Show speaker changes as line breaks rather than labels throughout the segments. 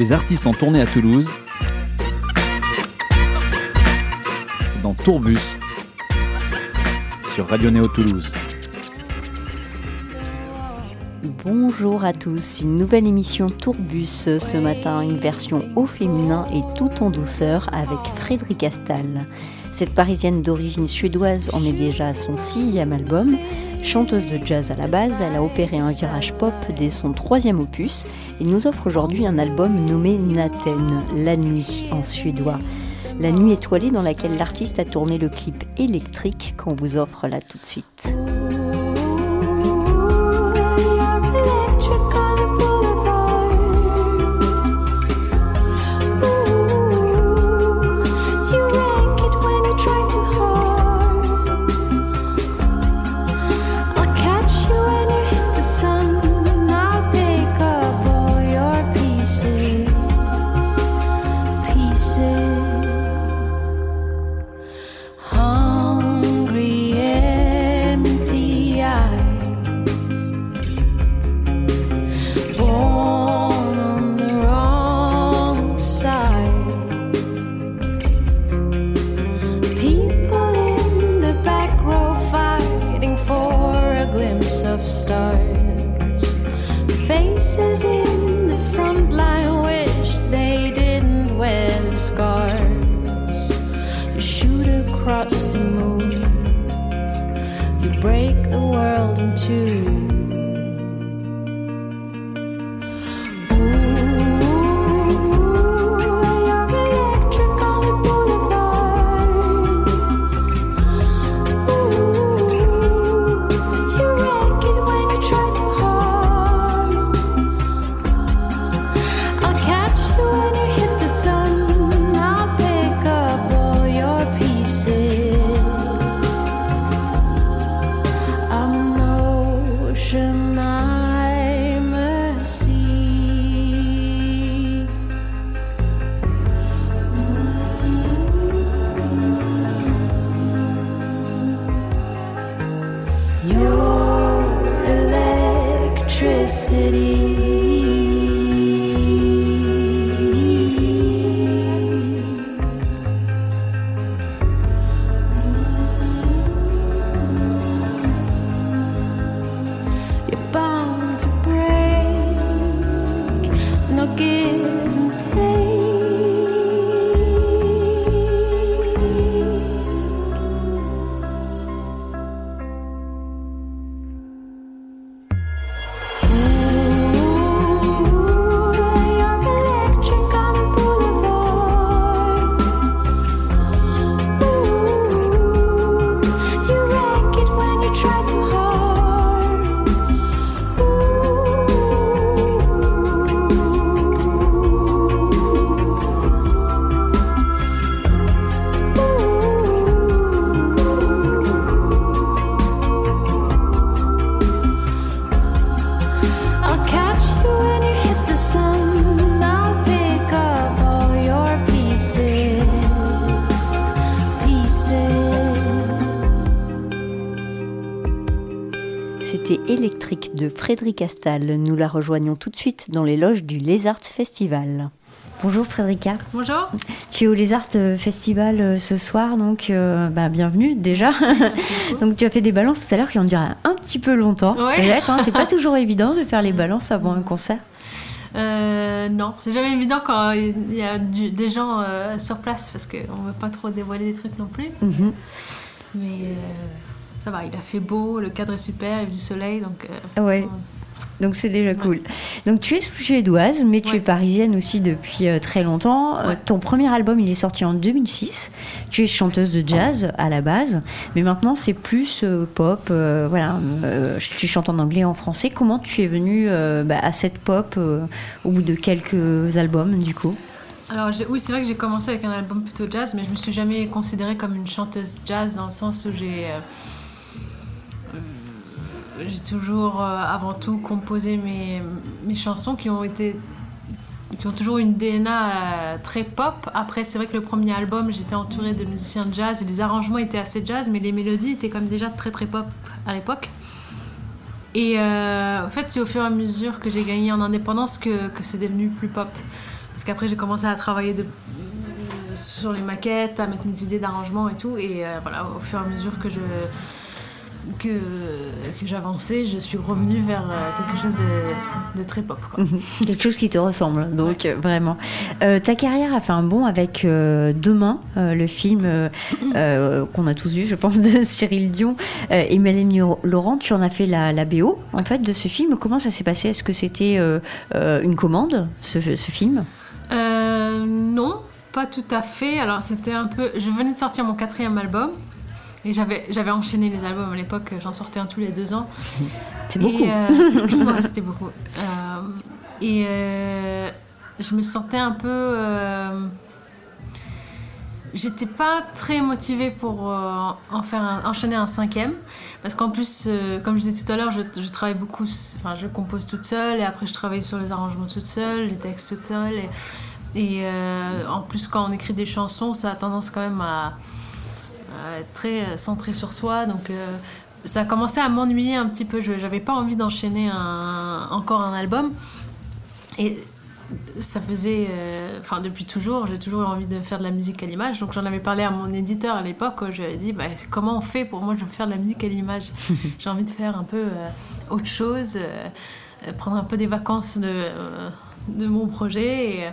Les artistes en tournée à Toulouse. C'est dans Tourbus sur Radio Néo Toulouse.
Bonjour à tous, une nouvelle émission Tourbus ce matin, une version au féminin et tout en douceur avec Frédéric Astal. Cette parisienne d'origine suédoise en est déjà son sixième album. Chanteuse de jazz à la base, elle a opéré un virage pop dès son troisième opus et nous offre aujourd'hui un album nommé Naten, La Nuit en suédois. La nuit étoilée dans laquelle l'artiste a tourné le clip électrique qu'on vous offre là tout de suite. Électrique de Frédéric Astal. Nous la rejoignons tout de suite dans les loges du Lézard Festival. Bonjour Frédérica.
Bonjour.
Tu es au Lézard Festival euh, ce soir, donc euh, bah, bienvenue déjà. donc tu as fait des balances tout à l'heure qui en dirait un petit peu longtemps.
Ouais.
Hein, c'est pas toujours évident de faire les balances avant un concert.
Euh, non, c'est jamais évident quand il y a des gens sur place parce qu'on ne veut pas trop dévoiler des trucs non plus.
Mhm.
Mais ça va, il a fait beau, le cadre est super, il y a du soleil, donc.
Euh, ouais. Donc c'est déjà cool. Donc tu es suédoise, mais tu es parisienne aussi depuis euh, très longtemps. Euh, ton premier album, il est sorti en 2006. Tu es chanteuse de jazz à la base, mais maintenant c'est plus pop. voilà, tu chantes en anglais et en français. Comment tu es venue bah, à cette pop au bout de quelques albums du coup?
Alors oui, c'est vrai que j'ai commencé avec un album plutôt jazz, mais je me suis jamais considérée comme une chanteuse jazz dans le sens où j'ai j'ai toujours euh, avant tout composé mes, mes, chansons qui ont été qui ont toujours une DNA euh, très pop. Après, c'est vrai que le premier album, j'étais entourée de musiciens de jazz et les arrangements étaient assez jazz, mais les mélodies étaient comme déjà très très pop à l'époque. Et euh, en fait, c'est au fur et à mesure que j'ai gagné en indépendance que, que c'est devenu plus pop. parce qu'après j'ai commencé à travailler sur les maquettes, à mettre mes idées d'arrangement et tout. Et euh, voilà, au fur et à mesure que je que, que j'avançais, je suis revenue vers euh, quelque chose de, de très pop. Quoi.
quelque chose qui te ressemble, donc vraiment. Euh, ta carrière a fait un bond avec euh, Demain, euh, le film euh, qu'on a tous vu, je pense, de Cyril Dion et Mélanie Laurent. Tu en as fait la, la BO, en fait, de ce film. Comment ça s'est passé? Est-ce que c'était une commande, ce, ce film?
Non, pas tout à fait. Alors c'était un peu. Je venais de sortir mon quatrième album. Et j'avais, j'avais enchaîné les albums à l'époque, j'en sortais un tous les deux ans.
C'est beaucoup.
Euh, ouais, c'était beaucoup. Euh, et euh, je me sentais un peu. J'étais pas très motivée pour en faire un- enchaîner un cinquième. Parce qu'en plus, comme je disais tout à l'heure, je, je travaille beaucoup. Enfin, je compose toute seule et après, je travaille sur les arrangements toute seule, les textes toute seule. Et, et, en plus, quand on écrit des chansons, ça a tendance quand même à, très centré sur soi. Donc. euh, ça a commencé à m'ennuyer un petit peu. Je n'avais pas envie d'enchaîner un- encore un album. Et ça faisait. euh, Enfin, depuis toujours, j'ai toujours eu envie de faire de la musique à l'image. Donc, j'en avais parlé à mon éditeur à l'époque. où Je lui avais dit bah, comment on fait pour moi, je veux faire de la musique à l'image? j'ai envie de faire un peu euh, autre chose, euh, euh, prendre un peu des vacances de, euh, de mon projet. Et, euh,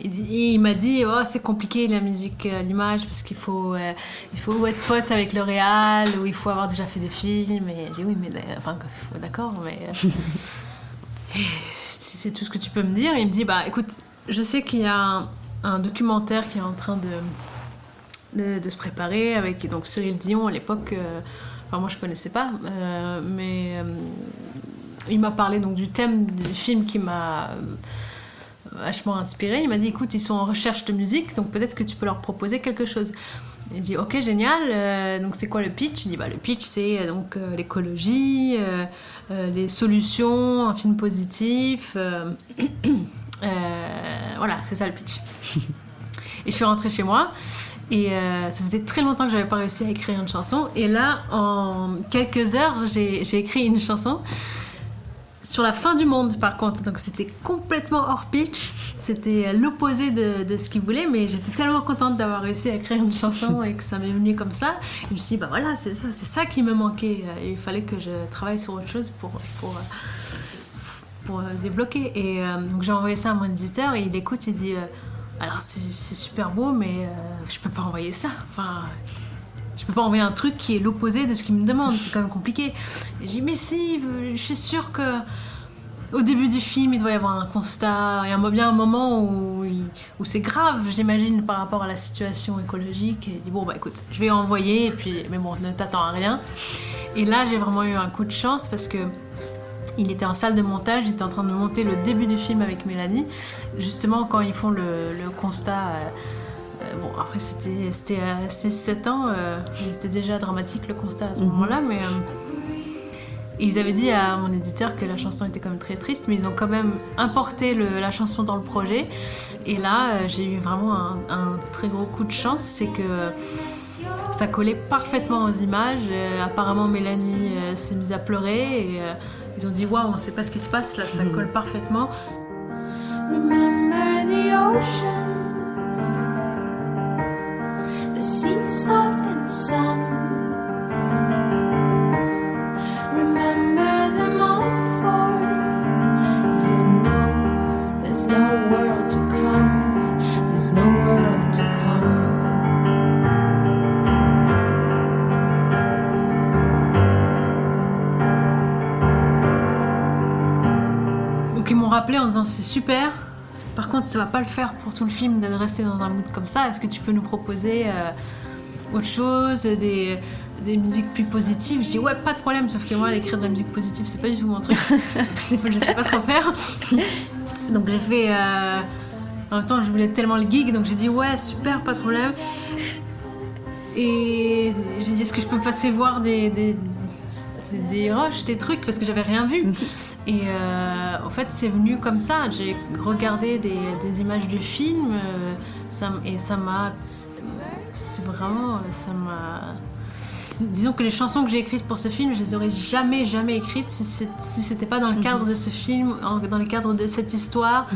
il m'a dit oh, c'est compliqué la musique à l'image parce qu'il faut, euh, il faut être pote avec le réal ou il faut avoir déjà fait des films. Et j'ai dit oui, mais enfin, d'accord, mais. euh, c'est tout ce que tu peux me dire. Il me dit bah écoute, je sais qu'il y a un, un documentaire qui est en train de, de, de se préparer avec donc Cyril Dion à l'époque. euh, Enfin, moi je connaissais pas, euh, mais euh, il m'a parlé donc du thème du film qui m'a euh, vachement inspiré. Il m'a dit écoute, ils sont en recherche de musique, donc peut-être que tu peux leur proposer quelque chose. Il dit ok génial. euh, donc c'est quoi le pitch? Il dit bah le pitch c'est euh, donc euh, l'écologie, les solutions, un film positif. voilà, c'est ça le pitch. Et je suis rentrée chez moi. Et ça faisait très longtemps que j'avais pas réussi à écrire une chanson. Et là, en quelques heures, j'ai écrit une chanson sur la fin du monde, par contre. Donc c'était complètement hors pitch. C'était l'opposé de, de ce qu'il voulait. Mais j'étais tellement contente d'avoir réussi à écrire une chanson et que ça m'est venu comme ça. Et je me suis dit, bah voilà, c'est ça, c'est ça qui me manquait. Et il fallait que je travaille sur autre chose pour. pour pour euh, débloquer. Et euh, donc j'ai envoyé ça à mon éditeur et il écoute, il dit euh, Alors c'est c'est super beau, mais euh, je peux pas envoyer ça. Enfin, je peux pas envoyer un truc qui est l'opposé de ce qu'il me demande, c'est quand même compliqué. Et j'ai Mais si, je suis sûre que. Au début du film, il doit y avoir un constat, il y a bien un moment où, où c'est grave, j'imagine, par rapport à la situation écologique. Il dit Bon, bah écoute, je vais envoyer, puis, mais bon, ne t'attends à rien. Et là, j'ai vraiment eu un coup de chance parce que il était en salle de montage, il était en train de monter le début du film avec Mélanie. Justement, quand ils font le, le constat. euh, euh, bon, après, c'était c'était à 6-7 ans, euh, il était déjà dramatique le constat à ce
Mhm.
moment-là, mais. euh, et ils avaient dit à mon éditeur que la chanson était quand même très triste, mais ils ont quand même importé le- la chanson dans le projet. Et là, euh, j'ai eu vraiment un, un très gros coup de chance, c'est que ça collait parfaitement aux images. Euh, apparemment, Mélanie euh, s'est mise à pleurer et euh, ils ont dit Waouh, on sait pas ce qui se passe là, ça colle parfaitement.
Remember the oceans,
en disant C'est super. Par contre, ça va pas le faire pour tout le film de rester dans un mood comme ça. Est-ce que tu peux nous proposer euh, autre chose, des, des musiques plus positives Je dis ouais, pas de problème. Sauf que moi, écrire de la musique positive, c'est pas du tout mon truc. je, sais pas, je sais pas trop faire. donc j'ai fait. euh, en même temps, je voulais tellement le gig, donc j'ai dit ouais, super, pas de problème. Et j'ai dit est-ce que je peux passer voir des, des, des rushs, des trucs, parce que j'avais rien vu. Et euh, en fait, c'est venu comme ça. J'ai regardé des, des images du film euh, ça, et ça m'a. C'est vraiment. Ça m'a. disons que les chansons que j'ai écrites pour ce film, je les aurais jamais, jamais écrites si c'était pas dans le cadre de ce film, dans le cadre de cette histoire,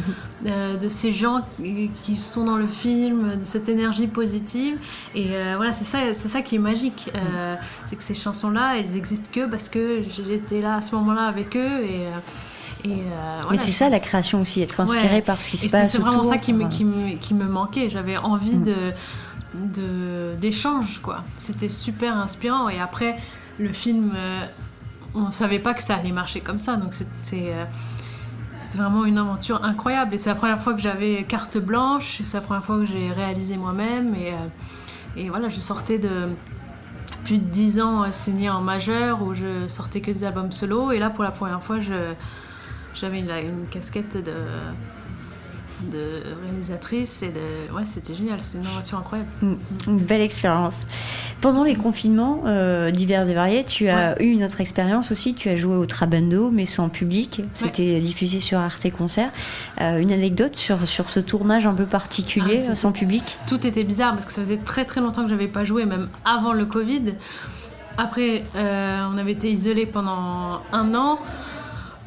euh, de ces gens qui, sont dans le film, de cette énergie positive. Et euh, voilà, c'est ça, c'est ça qui est magique. Euh, c'est que ces chansons-là, elles existent que parce que j'étais là à ce moment-là avec eux et. et, euh,
Mais
voilà,
c'est ça la création aussi, être inspiré
Ouais.
par ce qui se
et
passe.
c'est vraiment
autour.
ça qui me, qui me, qui me manquait. J'avais envie de d'échange, quoi. C'était super inspirant. Et après, le film, euh, on savait pas que ça allait marcher comme ça. Donc c'est- euh, c'était vraiment une aventure incroyable. Et c'est la première fois que j'avais carte blanche. C'est la première fois que j'ai réalisé moi-même. Et, euh, voilà, je sortais de plus de 10 ans euh, signé en majeur où je sortais que des albums solo. Et là, pour la première fois, j'avais une casquette de, de réalisatrice et de ouais c'était génial c'est une aventure incroyable
Une belle expérience. Pendant les confinements euh, divers et variés, tu as eu une autre expérience aussi. Tu as joué au Trabando, mais sans public. C'était diffusé sur Arte Concert. Euh, une anecdote sur, sur ce tournage un peu particulier,
Ah, c'était-
sans public?
Tout était bizarre parce que ça faisait très très longtemps que j'avais pas joué même avant le Covid après euh, on avait été isolés pendant un an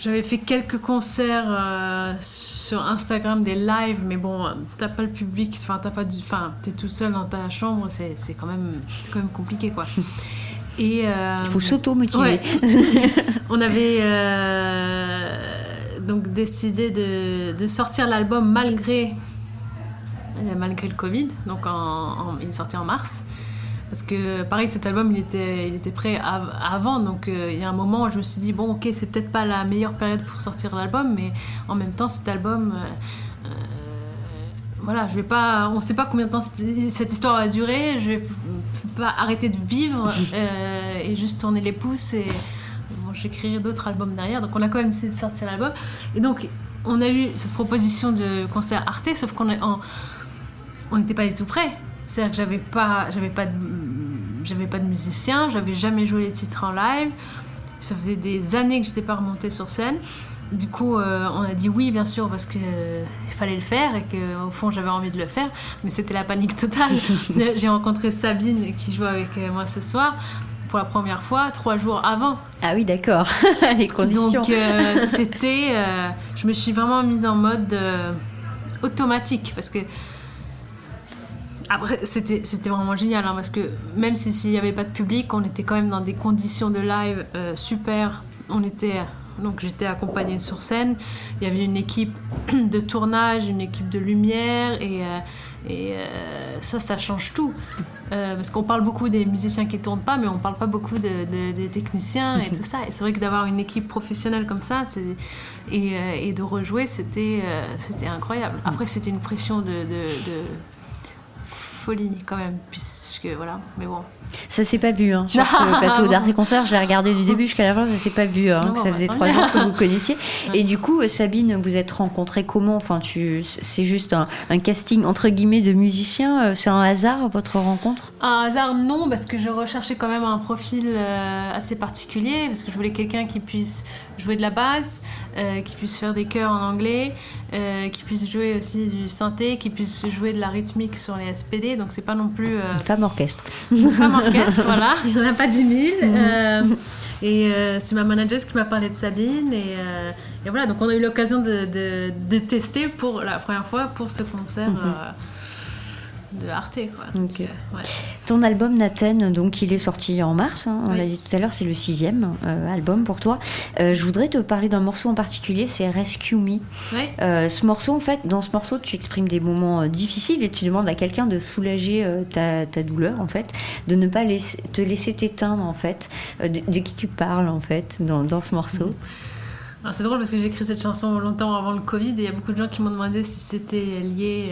j'avais fait quelques concerts euh, sur Instagram, des lives, mais bon, t'as pas le public, enfin t'as pas du, enfin t'es tout seul dans ta chambre, c'est c'est quand même, quand même compliqué quoi. Et euh,
Il faut s'auto-motiver.
Ouais. on avait euh, donc décidé de, de sortir l'album malgré malgré le Covid, donc en, en- il est sorti en mars. Parce que pareil, cet album, il était, il était prêt av- avant, donc euh, il y a un moment où je me suis dit, bon ok, c'est peut-être pas la meilleure période pour sortir l'album, mais en même temps, cet album, euh, euh, voilà, je vais pas, on sait pas combien de temps cette, histoire va durer, je vais pas arrêter de vivre et juste tourner les pouces et bon, j'écrirai d'autres albums derrière, donc on a quand même décidé de sortir l'album. Et donc, on a eu cette proposition de concert Arte, sauf qu'on on n'était pas du tout prêts. C'est-à-dire que j'avais pas, j'avais pas, de, j'avais pas de musicien, j'avais jamais joué les titres en live. Ça faisait des années que j'étais pas remontée sur scène. Du coup, euh, on a dit oui, bien sûr, parce qu'il fallait le faire et que au fond j'avais envie de le faire, mais c'était la panique totale. J'ai rencontré Sabine qui joue avec euh, moi ce soir pour la première fois trois jours avant.
Ah oui, d'accord. les conditions.
Donc euh, c'était, euh, je me suis vraiment mise en mode euh, automatique parce que après c'était vraiment génial hein, parce que même si s'il n'y avait pas de public, on était quand même dans des conditions de live euh, super. On était donc j'étais accompagnée sur scène. Il y avait une équipe de tournage, une équipe de lumière et euh, euh, ça, ça change tout. Parce qu'on parle beaucoup des musiciens qui tournent pas, mais on parle pas beaucoup de- de- des techniciens et tout ça. Et c'est vrai que d'avoir une équipe professionnelle comme ça et, de rejouer, c'était incroyable. Après, c'était une pression de folie quand même, voilà, mais bon.
Ça s'est pas vu hein, sur ce plateau d'Arte et Concert. Je l'ai regardé du début jusqu'à la fin. Ça s'est pas vu. Hein,
Non,
que
bon,
ça
bah,
faisait
tant
trois jours que vous connaissiez. Et du coup, euh, Sabine, vous êtes rencontrés comment? Enfin, tu, c'est juste un, un casting entre guillemets de musiciens. euh, C'est un hasard votre rencontre?
Un hasard, non, parce que je recherchais quand même un profil euh, assez particulier, parce que je voulais quelqu'un qui puisse jouer de la basse, euh, qui puisse faire des chœurs en anglais, euh, qui puisse jouer aussi du synthé, qui puisse jouer de la rythmique sur les SPD, donc c'est pas non plus
Une femme orchestre.
une femme orchestre, voilà, il n'y en a pas 10 000. euh, et euh, c'est ma manageuse qui m'a parlé de Sabine, et, euh, et voilà, donc on a eu l'occasion de, de- de tester pour la première fois pour ce concert. euh, de Arte quoi. Donc,
Ok.
euh, ouais.
Ton album Nathan, donc il est sorti en mars, hein, on
Oui.
l'a dit tout à l'heure, c'est le sixième euh, album pour toi. Euh, je voudrais te parler d'un morceau en particulier, c'est Rescue Me. Euh, ce morceau, en fait, dans ce morceau, tu exprimes des moments difficiles et tu demandes à quelqu'un de soulager ta, ta douleur, en fait, de ne pas te laisser t'éteindre, en fait, de, de qui tu parles, en fait, dans, dans ce morceau.
Alors, c'est drôle parce que j'ai écrit cette chanson longtemps avant le Covid et il y a beaucoup de gens qui m'ont demandé si c'était lié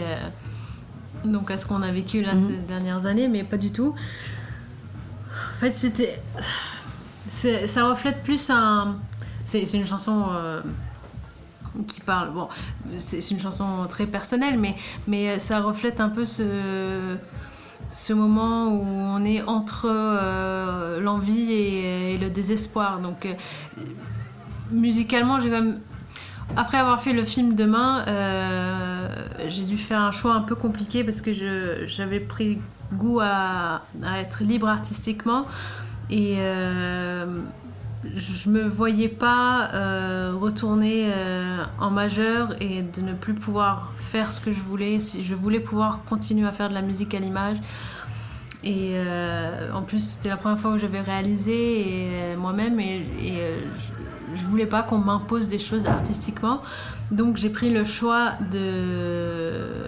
donc à ce qu'on a vécu là
Mhm.
ces dernières années, mais pas du tout. En fait, c'était. c'est- Ça reflète plus un. C'est une chanson. euh, qui parle, bon, c'est c'est une chanson très personnelle, mais, mais ça reflète un peu ce, ce moment où on est entre euh, l'envie et, et le désespoir. Donc, euh, musicalement, j'ai quand même. Après avoir fait le film Demain, euh, j'ai dû faire un choix un peu compliqué parce que j'avais pris goût à, être libre artistiquement Et euh, je me voyais pas euh, retourner en majeur et de ne plus pouvoir faire ce que je voulais. Je voulais pouvoir continuer à faire de la musique à l'image. Et en plus, c'était la première fois où j'avais réalisé et, moi-même et, et, euh, je, voulais pas qu'on m'impose des choses artistiquement. Donc j'ai pris le choix de,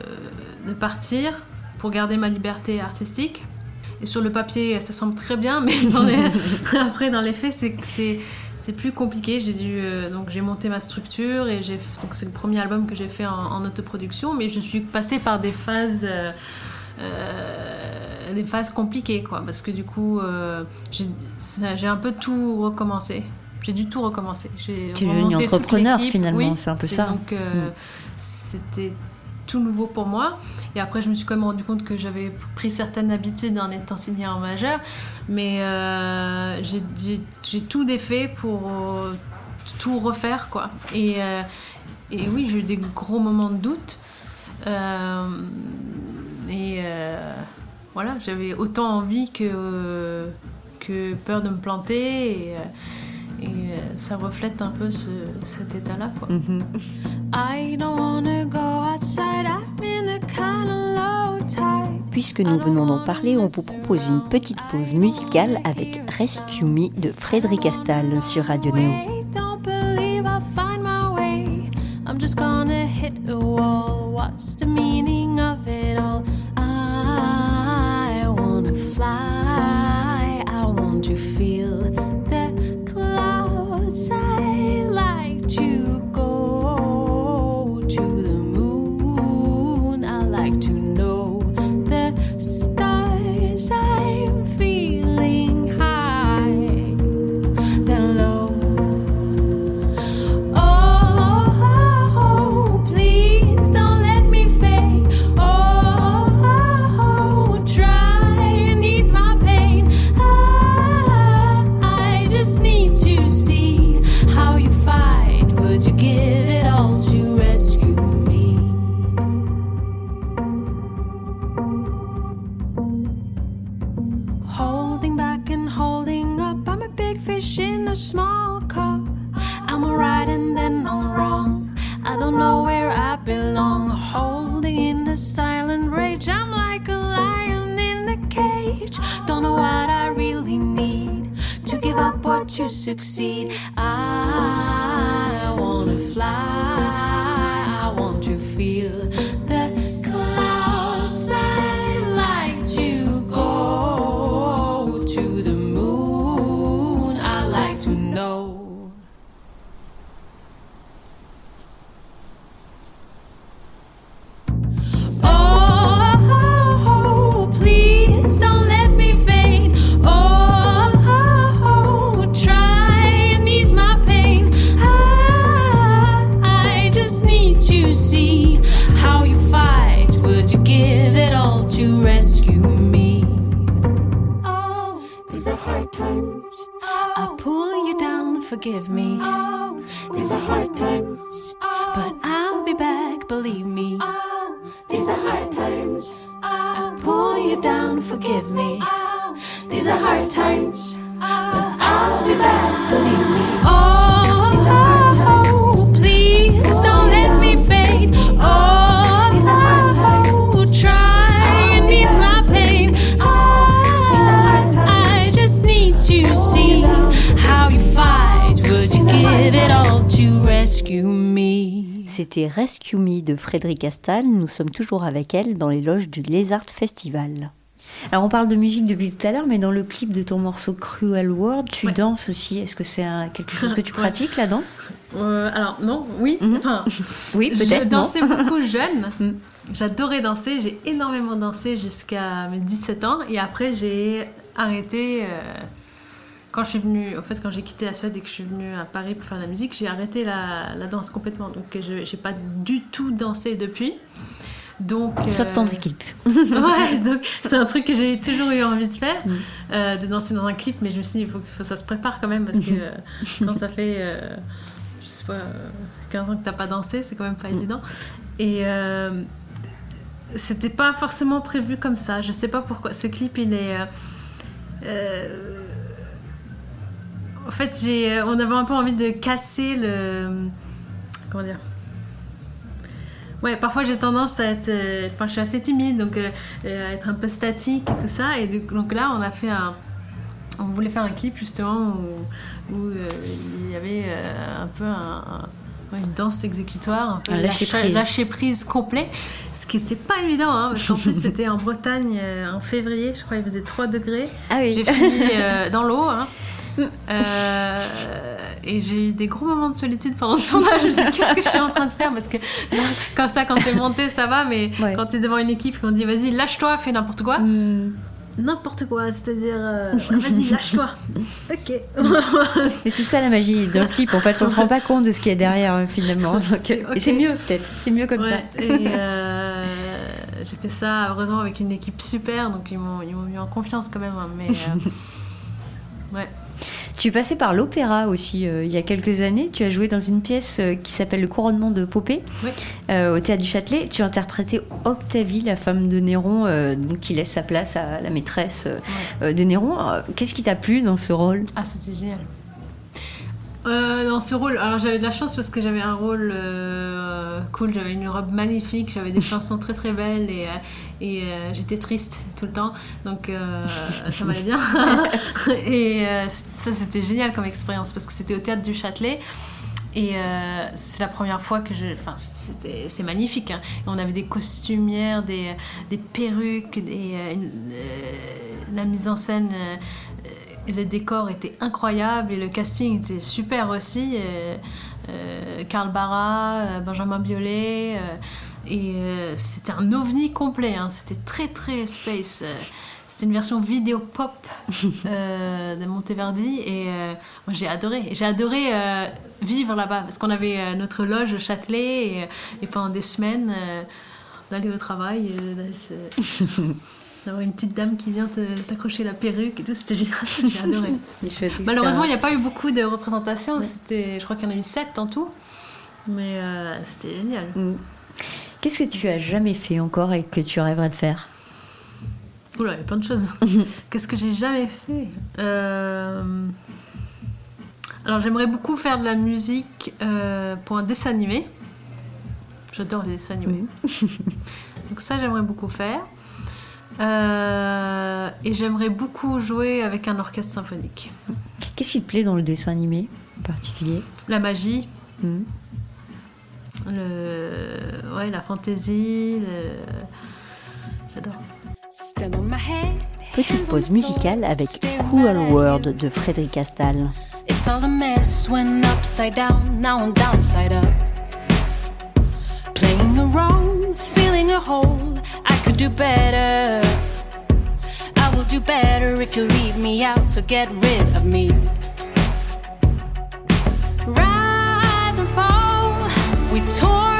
de partir pour garder ma liberté artistique. Et sur le papier, ça semble très bien, mais dans les- après, dans les faits, c'est c'est c'est plus compliqué. J'ai dû euh, donc j'ai monté ma structure et j'ai donc c'est le premier album que j'ai fait en, en autoproduction, mais je suis passée par des phases. euh, euh, des phases compliquées quoi parce que du coup j'ai un peu tout recommencé j'ai dû tout recommencer j'ai
Tu es devenu entrepreneur, finalement,
Oui,
c'est un peu ça.
donc euh,
Mm.
c'était tout nouveau pour moi et après je me suis quand même rendu compte que j'avais pris certaines habitudes en étant en majeur mais euh, j'ai- j'ai j'ai tout défait pour euh, tout refaire quoi et, et oui j'ai eu des gros moments de doute et voilà j'avais autant envie que, que peur de me planter et, et euh, ça reflète un peu ce- cet état là quoi.
I don't wanna go outside. I'm in the kind of low tide.
Puisque nous venons d'en parler, on vous propose une petite pause musicale avec Rescue Me de Frédéric Astal sur Radio Néo.
Wait, Don't believe I'll find my way. I'm just gonna hit a wall. What's the
C'était Rescue Me de Frédéric Astal. Nous sommes toujours avec elle dans les loges du Lézard Festival. Alors on parle de musique depuis tout à l'heure, mais dans le clip de ton morceau Cruel World, tu
Ouais.
danses aussi. Est-ce que c'est quelque chose que tu
Ouais.
pratiques, la danse?
Euh, alors non, oui,
Mhm.
enfin
Oui,
Je
peut-être. non
dansais beaucoup jeune.
Mm.
J'adorais danser. J'ai énormément dansé jusqu'à mes 17 ans. Et après, j'ai arrêté. euh, quand je suis venue, en fait, quand j'ai quitté la Suède et que je suis venue à Paris pour faire de la musique, j'ai arrêté la, la danse complètement. Donc, je n'ai pas du tout dansé depuis. Donc,
Sauf
euh,
ton clip.
ouais, donc c'est un truc que j'ai toujours eu envie de faire,
Mm.
euh, de danser dans un clip, mais je me suis dit, il faut que ça se prépare quand même, parce que euh, quand ça fait, euh, je sais pas, euh, 15 ans que t'as pas dansé, c'est quand même pas
Mm.
évident. Et euh, c'était pas forcément prévu comme ça, je sais pas pourquoi. Ce clip, il est. euh, euh, En fait, j'ai, euh, on avait un peu envie de casser le. Comment dire? Ouais, parfois j'ai tendance à être. euh, Enfin, je suis assez timide, donc euh, euh, à être un peu statique et tout ça. Et donc là, on a fait un. On voulait faire un clip justement où, où, euh, il y avait euh, un peu un- un- ouais, une danse exécutoire, un peu
Un lâcher
lâcher-
prise.
lâcher prise complet, ce qui n'était pas évident, hein, parce qu'en plus c'était en Bretagne en février, je crois il faisait 3 degrés.
Ah oui.
J'ai fini dans l'eau. hein. Euh, et j'ai eu des gros moments de solitude pendant le tournage. Je me suis dit, qu'est-ce que je suis en train de faire Parce que comme ça, quand c'est monté, ça va. Mais
Ouais.
quand tu es devant une équipe qu'on dit, vas-y, lâche-toi, fais n'importe quoi.
Hmm.
N'importe quoi, c'est-à-dire, euh, vas-y, lâche-toi. ok.
Et c'est ça la magie d'un clip. En fait, on se rend pas compte de ce qu'il y a derrière euh, finalement.
C'est-
Et c'est
ok.
mieux peut-être. C'est mieux comme
Ouais, et euh, j'ai fait ça heureusement avec une équipe super, donc ils m'ont ils m'ont mis en confiance quand même. hein, mais euh, ouais.
Tu es passé par l'opéra aussi euh, il y a quelques années. Tu as joué dans une pièce euh, qui s'appelle Le couronnement de Popée
Oui.
euh, au théâtre du Châtelet. Tu interprétais Octavie, la femme de Néron, euh, donc qui laisse sa place à la maîtresse de Néron. Qu'est-ce qui t'a plu dans ce rôle?
Ah, c'était génial. Euh, dans ce rôle, alors j'avais de la chance parce que j'avais un rôle euh, cool, j'avais une robe magnifique, j'avais des chansons très très belles et, et euh, j'étais triste tout le temps, donc euh, ça m'allait bien. et euh, ça c'était génial comme expérience parce que c'était au théâtre du Châtelet. Et c'est la première fois que je. Enfin, c'était- c'est magnifique. hein. On avait des costumières, des, des perruques, des, une- la mise en scène, le décor était incroyable et le casting était super aussi. euh, euh, Karl Barra, euh, Benjamin Biolay. Et euh, c'était un ovni complet. hein. C'était très très space. euh, c'était une version vidéo pop euh, de Monteverdi et euh, moi j'ai adoré. J'ai adoré vivre là-bas parce qu'on avait notre loge au Châtelet et, et pendant des semaines on allait au travail d'aller d'avoir une petite dame qui vient t'accrocher la perruque et tout, c'était génial. J'ai adoré.
Chouette
Malheureusement, il n'y a pas eu beaucoup de représentations. C'était, je crois qu'il y en a eu 7 en tout. Mais euh, c'était génial.
Mm. Qu'est-ce que tu as jamais fait encore et que tu rêverais de faire?
Oula, il y a plein de choses. Qu'est-ce que j'ai jamais fait? Euh, Alors, j'aimerais beaucoup faire de la musique euh, pour un dessin animé. J'adore les dessins animés. Donc, ça, j'aimerais beaucoup faire. Euh, et j'aimerais beaucoup jouer avec un orchestre symphonique.
Qu'est-ce qui te plaît dans le dessin animé en particulier?
La magie,
Mm.
Le... ouais, la fantaisie, le... j'adore.
Petite pause musicale avec Cruel World de Frédéric Castal.
It's all a mess when upside down, now I'm downside up. Playing a role, feeling a hole. I could do better. I will do better if you leave me out, so get rid of me. 错。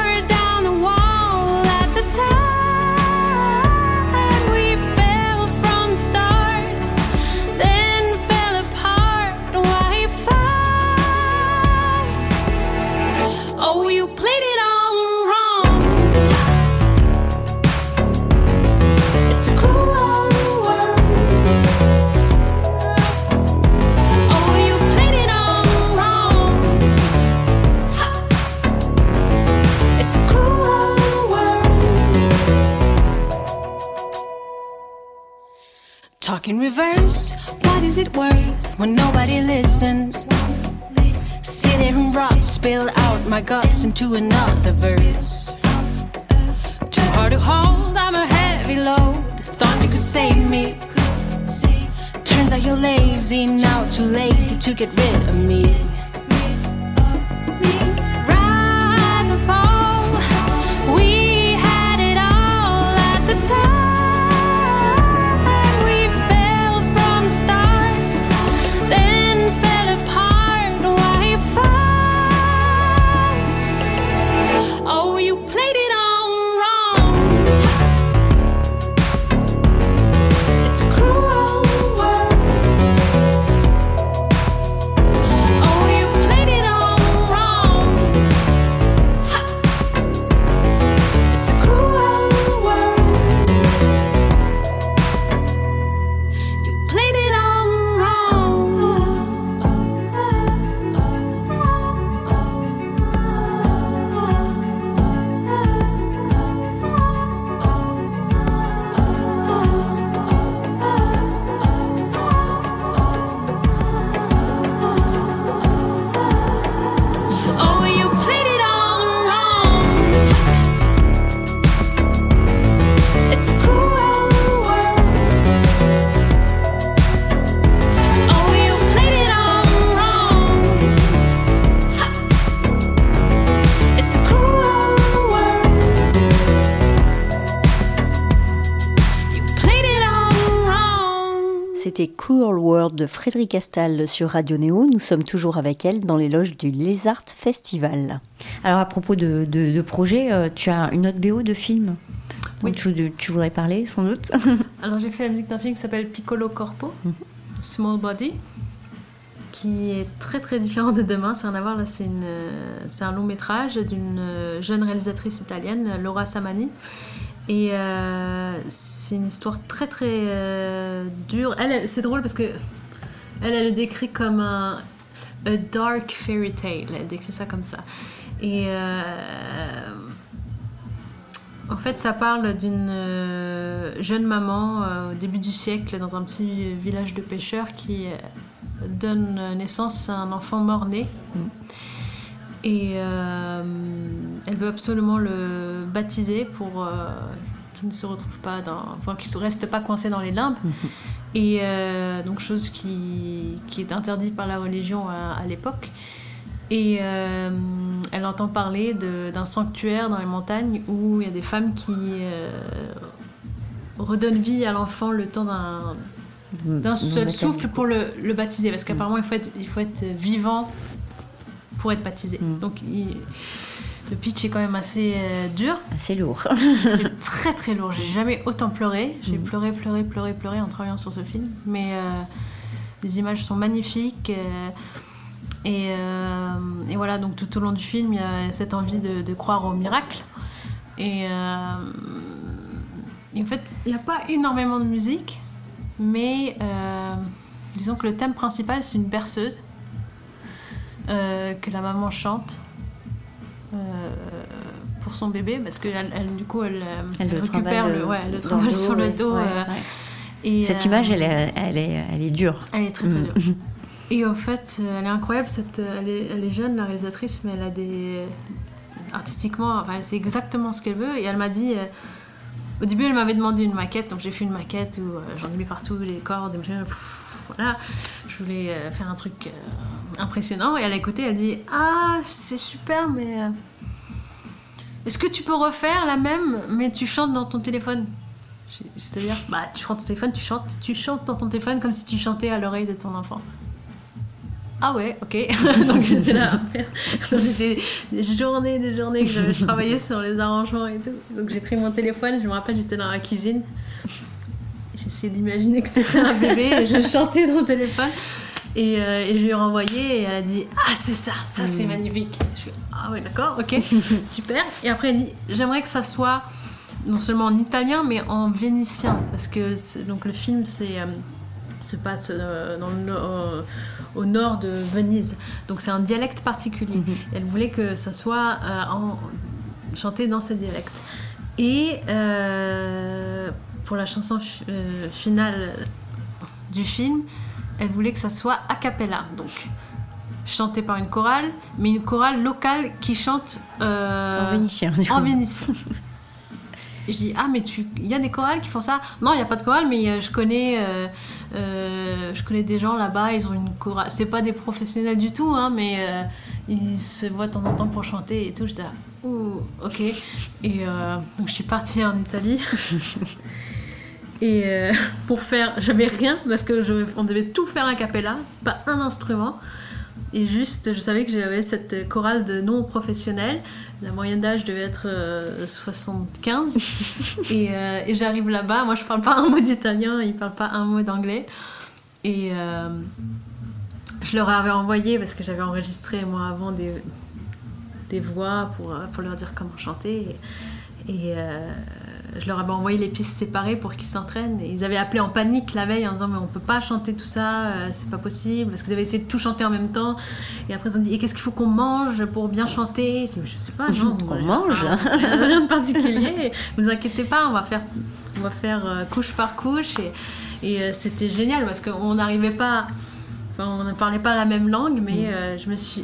In reverse. What is it worth when nobody listens? Sit there and rot, spill out my guts into another verse. Too hard to hold, I'm a heavy load. Thought you could save me. Turns out you're lazy, now too lazy to get rid of me. World
de Frédéric Castal sur Radio Néo. Nous sommes toujours avec elle dans les loges du Les Arts Festival. Alors à propos de, de, de projet, euh, tu as une autre BO de film
Oui.
dont tu, tu voudrais parler sans doute
Alors j'ai fait la musique d'un film qui s'appelle Piccolo Corpo,
Mhm.
Small Body, qui est très très différent de Demain. C'est rien à voir, là c'est euh, un long métrage d'une euh, jeune réalisatrice italienne, Laura Samani. Et euh, c'est une histoire très très euh, dure. Elle, c'est drôle parce que elle, elle le décrit comme un a dark fairy tale. Elle décrit ça comme ça. Et euh, en fait, ça parle d'une jeune maman au début du siècle dans un petit village de pêcheurs qui donne naissance à un enfant mort-né. Et euh, elle veut absolument le baptiser pour euh, qu'il ne se retrouve pas dans. Enfin, qu'il ne reste pas coincé dans les limbes. Et euh, donc, chose qui, qui est interdite par la religion à, à l'époque. Et euh, elle entend parler de- d'un sanctuaire dans les montagnes où il y a des femmes qui euh, redonnent vie à l'enfant le temps d'un d'un seul souffle pour le, le baptiser. Parce qu'apparemment, il, faut être- il faut être vivant pour être baptisé.
Mm.
Donc, il- le pitch est quand même assez euh, dur.
C'est lourd.
C'est très très lourd. J'ai jamais autant pleuré. J'ai
Mhm.
pleuré, pleuré, pleuré, pleuré en travaillant sur ce film. Mais euh, les images sont magnifiques. euh, et, et voilà, donc tout au long du film, il y a cette envie de, de croire au miracle. Et, et en fait, il n'y a pas énormément de musique, mais disons que le thème principal, c'est une berceuse euh, que la maman chante. Euh, pour son bébé parce que elle, elle, du coup elle, euh,
Elle le
récupère le,
euh,
ouais, le
le
sur le dos
ouais, ouais.
et,
Cette image, elle est, elle est, elle est dure.
elle est très très
Mm.
dure. Et en fait, elle est incroyable. Cette, elle, est, elle est jeune, la réalisatrice, mais elle a des. Artistiquement, enfin, elle sait exactement ce qu'elle veut. Et elle m'a dit. euh, Au début, elle m'avait demandé une maquette, donc j'ai fait une maquette où euh, j'en ai mis partout les cordes. et pff, voilà, je voulais euh, faire un truc impressionnant. Et a écouté, elle dit Ah, c'est super, mais. euh, Est-ce que tu peux refaire la même, mais tu chantes dans ton téléphone? C'est-à-dire, bah, tu prends ton téléphone, tu chantes, tu chantes dans ton téléphone comme si tu chantais à l'oreille de ton enfant. Ah ouais, ok. Donc j'étais là. à faire. Ça c'était des journées, des journées que j'avais je travaillais sur les arrangements et tout. Donc j'ai pris mon téléphone, je me rappelle, j'étais dans la cuisine. J'essayais d'imaginer que c'était un bébé et je chantais dans le téléphone. Et, euh, et je lui ai renvoyé et elle a dit Ah, c'est ça, ça c'est magnifique. Je suis Ah ouais, d'accord, ok, super. Et après elle dit J'aimerais que ça soit non seulement en italien mais en vénitien. Parce que donc, le film c'est, euh, se passe euh, dans le no- au nord de Venise. Donc c'est un dialecte particulier.
Mhm.
Elle voulait que ça soit en- chanté dans ce dialecte. Et pour la chanson fi- finale du film, elle voulait que ça soit a cappella, donc chanté par une chorale, mais une chorale locale qui chante euh,
en vénitien, du coup.
en vénitien. Et Je dis ah mais tu il y a des chorales qui font ça? Non il y a pas de chorale mais euh, je connais euh, euh, je connais des gens là-bas ils ont une chorale c'est pas des professionnels du tout hein, mais ils se voient de temps en temps pour chanter et tout j'étais là ouh ok et donc je suis partie en Italie et euh, pour faire j'avais rien parce que je, on devait tout faire a cappella pas un instrument. Et juste je savais que j'avais cette chorale de non professionnels la moyenne d'âge devait être euh, 75 et, euh, et j'arrive là-bas. Moi je parle pas un mot d'italien ils parlent pas un mot d'anglais. Et euh, je leur avais envoyé parce que j'avais enregistré moi avant des, des voix pour, euh, pour leur dire comment chanter. Et, et, euh, je leur avais envoyé les pistes séparées pour qu'ils s'entraînent. Ils avaient appelé en panique la veille en disant mais on peut pas chanter tout ça, euh, c'est pas possible parce qu'ils avaient essayé de tout chanter en même temps. Et après ils ont dit et qu'est-ce qu'il faut qu'on mange pour bien chanter? Je dis, Je sais pas, non. On-
mange
ah, Rien de particulier. Vous inquiétez pas, on va faire, on va faire euh, couche par couche et, et euh, c'était génial parce qu'on n'arrivait pas, enfin, on ne parlait pas la même langue, mais euh, je me suis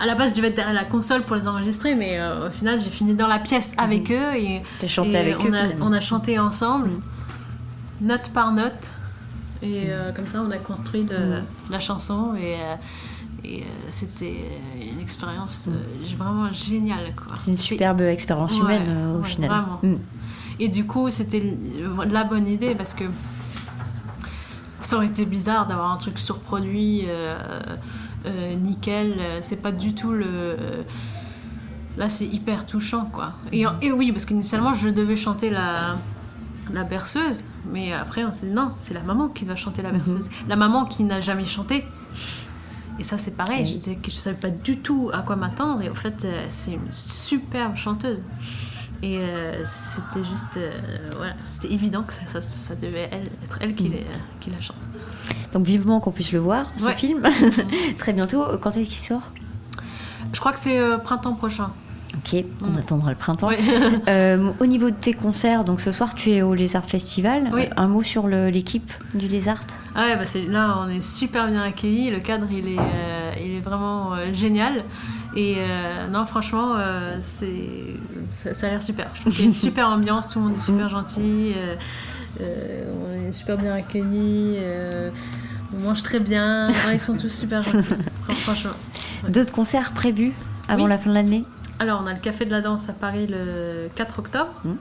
à la base, je devais être derrière la console pour les enregistrer, mais euh, au final, j'ai fini dans la pièce avec eux et, et
avec
on,
eux.
a, on a chanté ensemble,
Mm.
note par note. Et euh, comme ça, on a construit le- la chanson et, euh, et, c'était une expérience vraiment géniale.
C'est une superbe expérience humaine au
ouais,
final.
vraiment. Et du coup, c'était la bonne idée parce que ça aurait été bizarre d'avoir un truc surproduit, euh, nickel. euh, C'est pas du tout le. euh, Là, c'est hyper touchant, quoi. Et, et oui, parce qu'initialement, je devais chanter la, la berceuse, mais après, on s'est dit non, c'est la maman qui va chanter la berceuse. La maman qui n'a jamais chanté. Et ça, c'est pareil. Je, disais que je savais pas du tout à quoi m'attendre. Et au fait, euh, c'est une superbe chanteuse. Et euh, c'était juste. euh, voilà, c'était évident que ça, devait elle- être elle qui, les- qui la chante.
Donc vivement qu'on puisse le voir, ce
Ouais.
film, très bientôt. Quand est-ce qu'il sort?
Je crois que c'est euh, printemps prochain.
Ok, on
Mm.
attendra le printemps. Euh, au niveau de tes concerts, donc ce soir tu es au Lézard Festival.
Oui.
Euh, Un mot sur l'équipe du Lézard?
Ah ouais, bah là, on est super bien accueillis. Le cadre, il est, euh, il est vraiment euh, génial. Et non, franchement, c'est, ça, ça a l'air super. Je trouve qu'il y a une super ambiance, tout le monde est super gentil. Euh, on est super bien accueillis. euh, on mange très bien. Ouais, ils sont tous super gentils. Fran- Franchement. Ouais.
D'autres concerts prévus avant
Oui.
la fin de l'année?
Alors, on a le Café de la Danse à Paris le 4 octobre.
Mhm.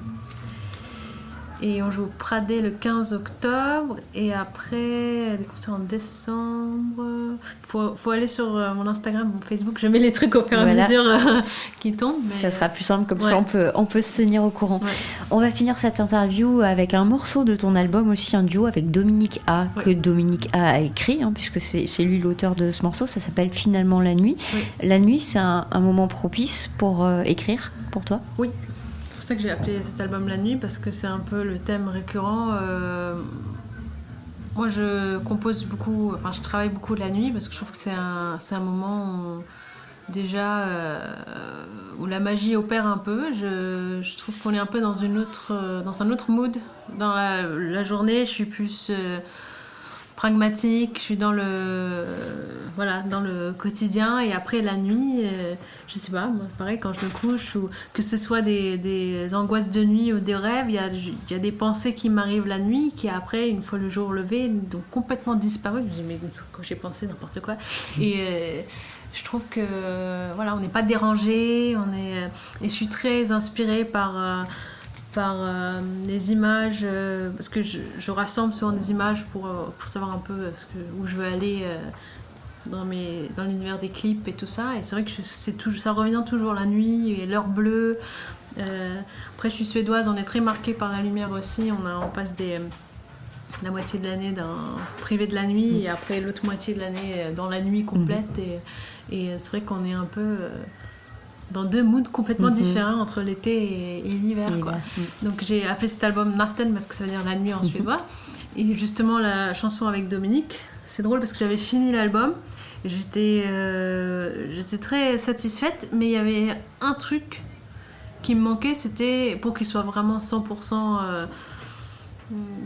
Et on joue au Pradé le 15 octobre. Et après, des concerts en décembre. Faut, faut aller sur euh, mon Instagram, mon Facebook. Je mets les trucs au fur et à mesure euh, qui tombent. mais-
Ça sera plus simple comme
Ouais.
ça, on peut, on peut se tenir au courant.
Ouais.
On va finir cette interview avec un morceau de ton album, aussi un duo avec Dominique A,
Ouais.
que Dominique A a écrit, hein, puisque c'est c'est lui l'auteur de ce morceau. Ça s'appelle Finalement la nuit. La nuit, c'est un, un moment propice pour euh, écrire, pour toi?
Oui, pour ça que j'ai appelé cet album La Nuit, parce que c'est un peu le thème récurrent. euh, Moi, je compose beaucoup, enfin, je travaille beaucoup la nuit, parce que je trouve que c'est un, moment où, déjà euh, où la magie opère un peu. Je, trouve qu'on est un peu dans, une autre, dans un autre mood. Dans la, la journée, je suis plus euh, pragmatique, je suis dans le, voilà, dans le quotidien. Et après, la nuit, euh, je sais pas, moi, pareil, quand je me couche, ou que ce soit des, des angoisses de nuit ou des rêves, il y a, y a des pensées qui m'arrivent la nuit, qui après, une fois le jour levé, donc complètement disparu. Je me dis, mais quand j'ai pensé n'importe quoi. Et euh, je trouve que, voilà, on n'est pas dérangé, on est, et je suis très inspirée par. euh, par euh, les images, euh, parce que je, je rassemble souvent des images pour, euh, pour savoir un peu euh, ce que, où je veux aller euh, dans, mes, dans l'univers des clips et tout ça. Et c'est vrai que c'est toujours, ça revient toujours la nuit et l'heure bleue. Après, je suis suédoise, on est très marqué par la lumière aussi. On, a, on passe des, la moitié de l'année dans privé de la nuit et après l'autre moitié de l'année dans la nuit complète. Et, et c'est vrai qu'on est un peu dans deux moods complètement
Mhm.
différents entre l'été et, et l'hiver. Donc j'ai appelé cet album Natten parce que ça veut dire la nuit en suédois. Et justement la chanson avec Dominique, c'est drôle parce que j'avais fini l'album et j'étais euh, j'étais très satisfaite, mais il y avait un truc qui me manquait, c'était pour qu'il soit vraiment 100%, euh,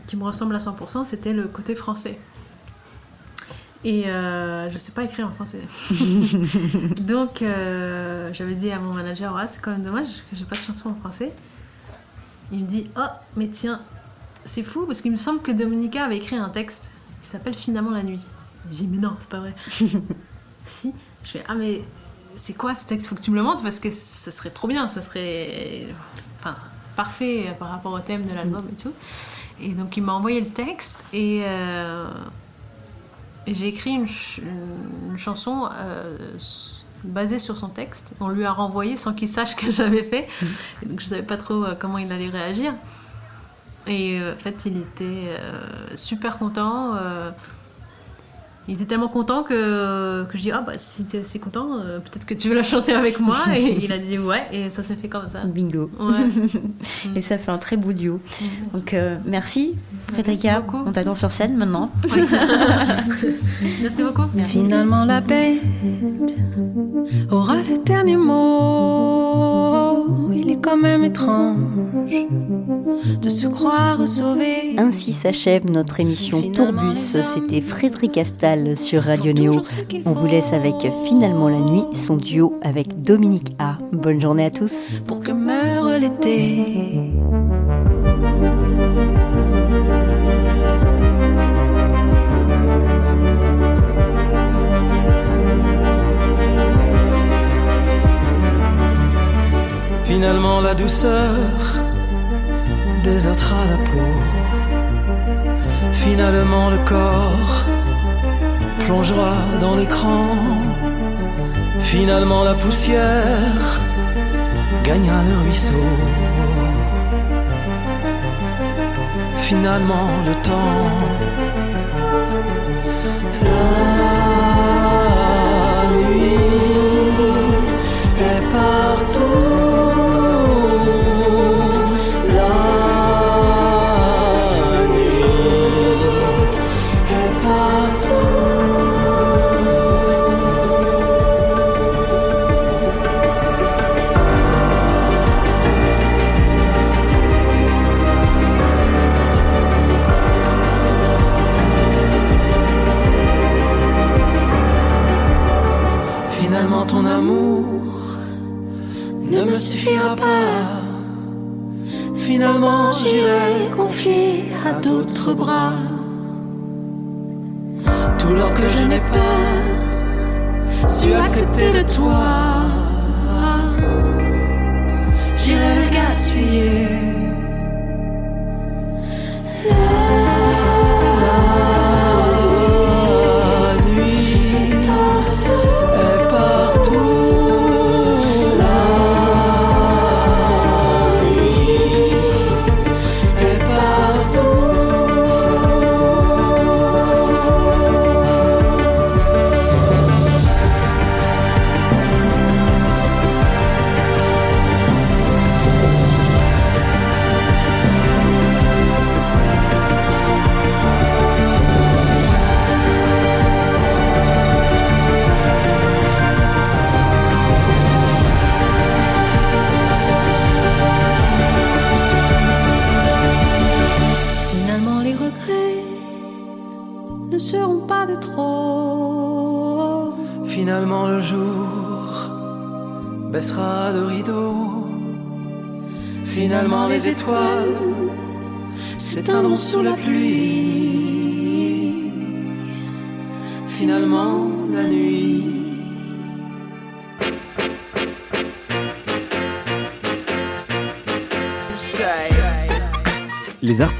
qui me ressemble à 100%, c'était le côté français. Et euh, je sais pas écrire en français. Donc euh, j'avais dit à mon manager, ouais, c'est quand même dommage que j'ai pas de chanson en français. Il me dit, oh, mais tiens, c'est fou parce qu'il me semble que Dominica avait écrit un texte qui s'appelle Finalement la nuit. J'ai dit, mais non, c'est pas vrai. si. Je fais, ah, mais c'est quoi ce texte? Faut que tu me le montres parce que ce serait trop bien, ce serait enfin, parfait par rapport au thème de l'album et tout. Et donc il m'a envoyé le texte et, euh, et j'ai écrit une, ch- une chanson euh, basée sur son texte. On lui a renvoyé sans qu'il sache que j'avais fait. Donc je savais pas trop euh, comment il allait réagir. Et euh, en fait, il était super content. Il était tellement content que, que je dis Ah, bah si t'es assez content, euh, peut-être que tu veux la chanter avec moi. Et il a dit Ouais, et ça s'est fait comme ça.
Bingo.
Ouais.
Et ça fait un très beau duo.
Merci.
Donc euh, merci, Frédérica.
beaucoup.
On t'attend sur scène maintenant.
Merci beaucoup.
Finalement, la bête aura le dernier mot. Il est quand même étrange de se croire sauvé.
Ainsi s'achève notre émission Tourbus. C'était Frédéric Astal sur Radio Néo. On vous laisse avec Finalement la nuit, son duo avec Dominique A. Bonne journée à tous.
pour que meure l'été.
Finalement la douceur désertera la peau. Finalement, le corps plongera dans l'écran. Finalement, la poussière gagna le ruisseau. Finalement, le temps.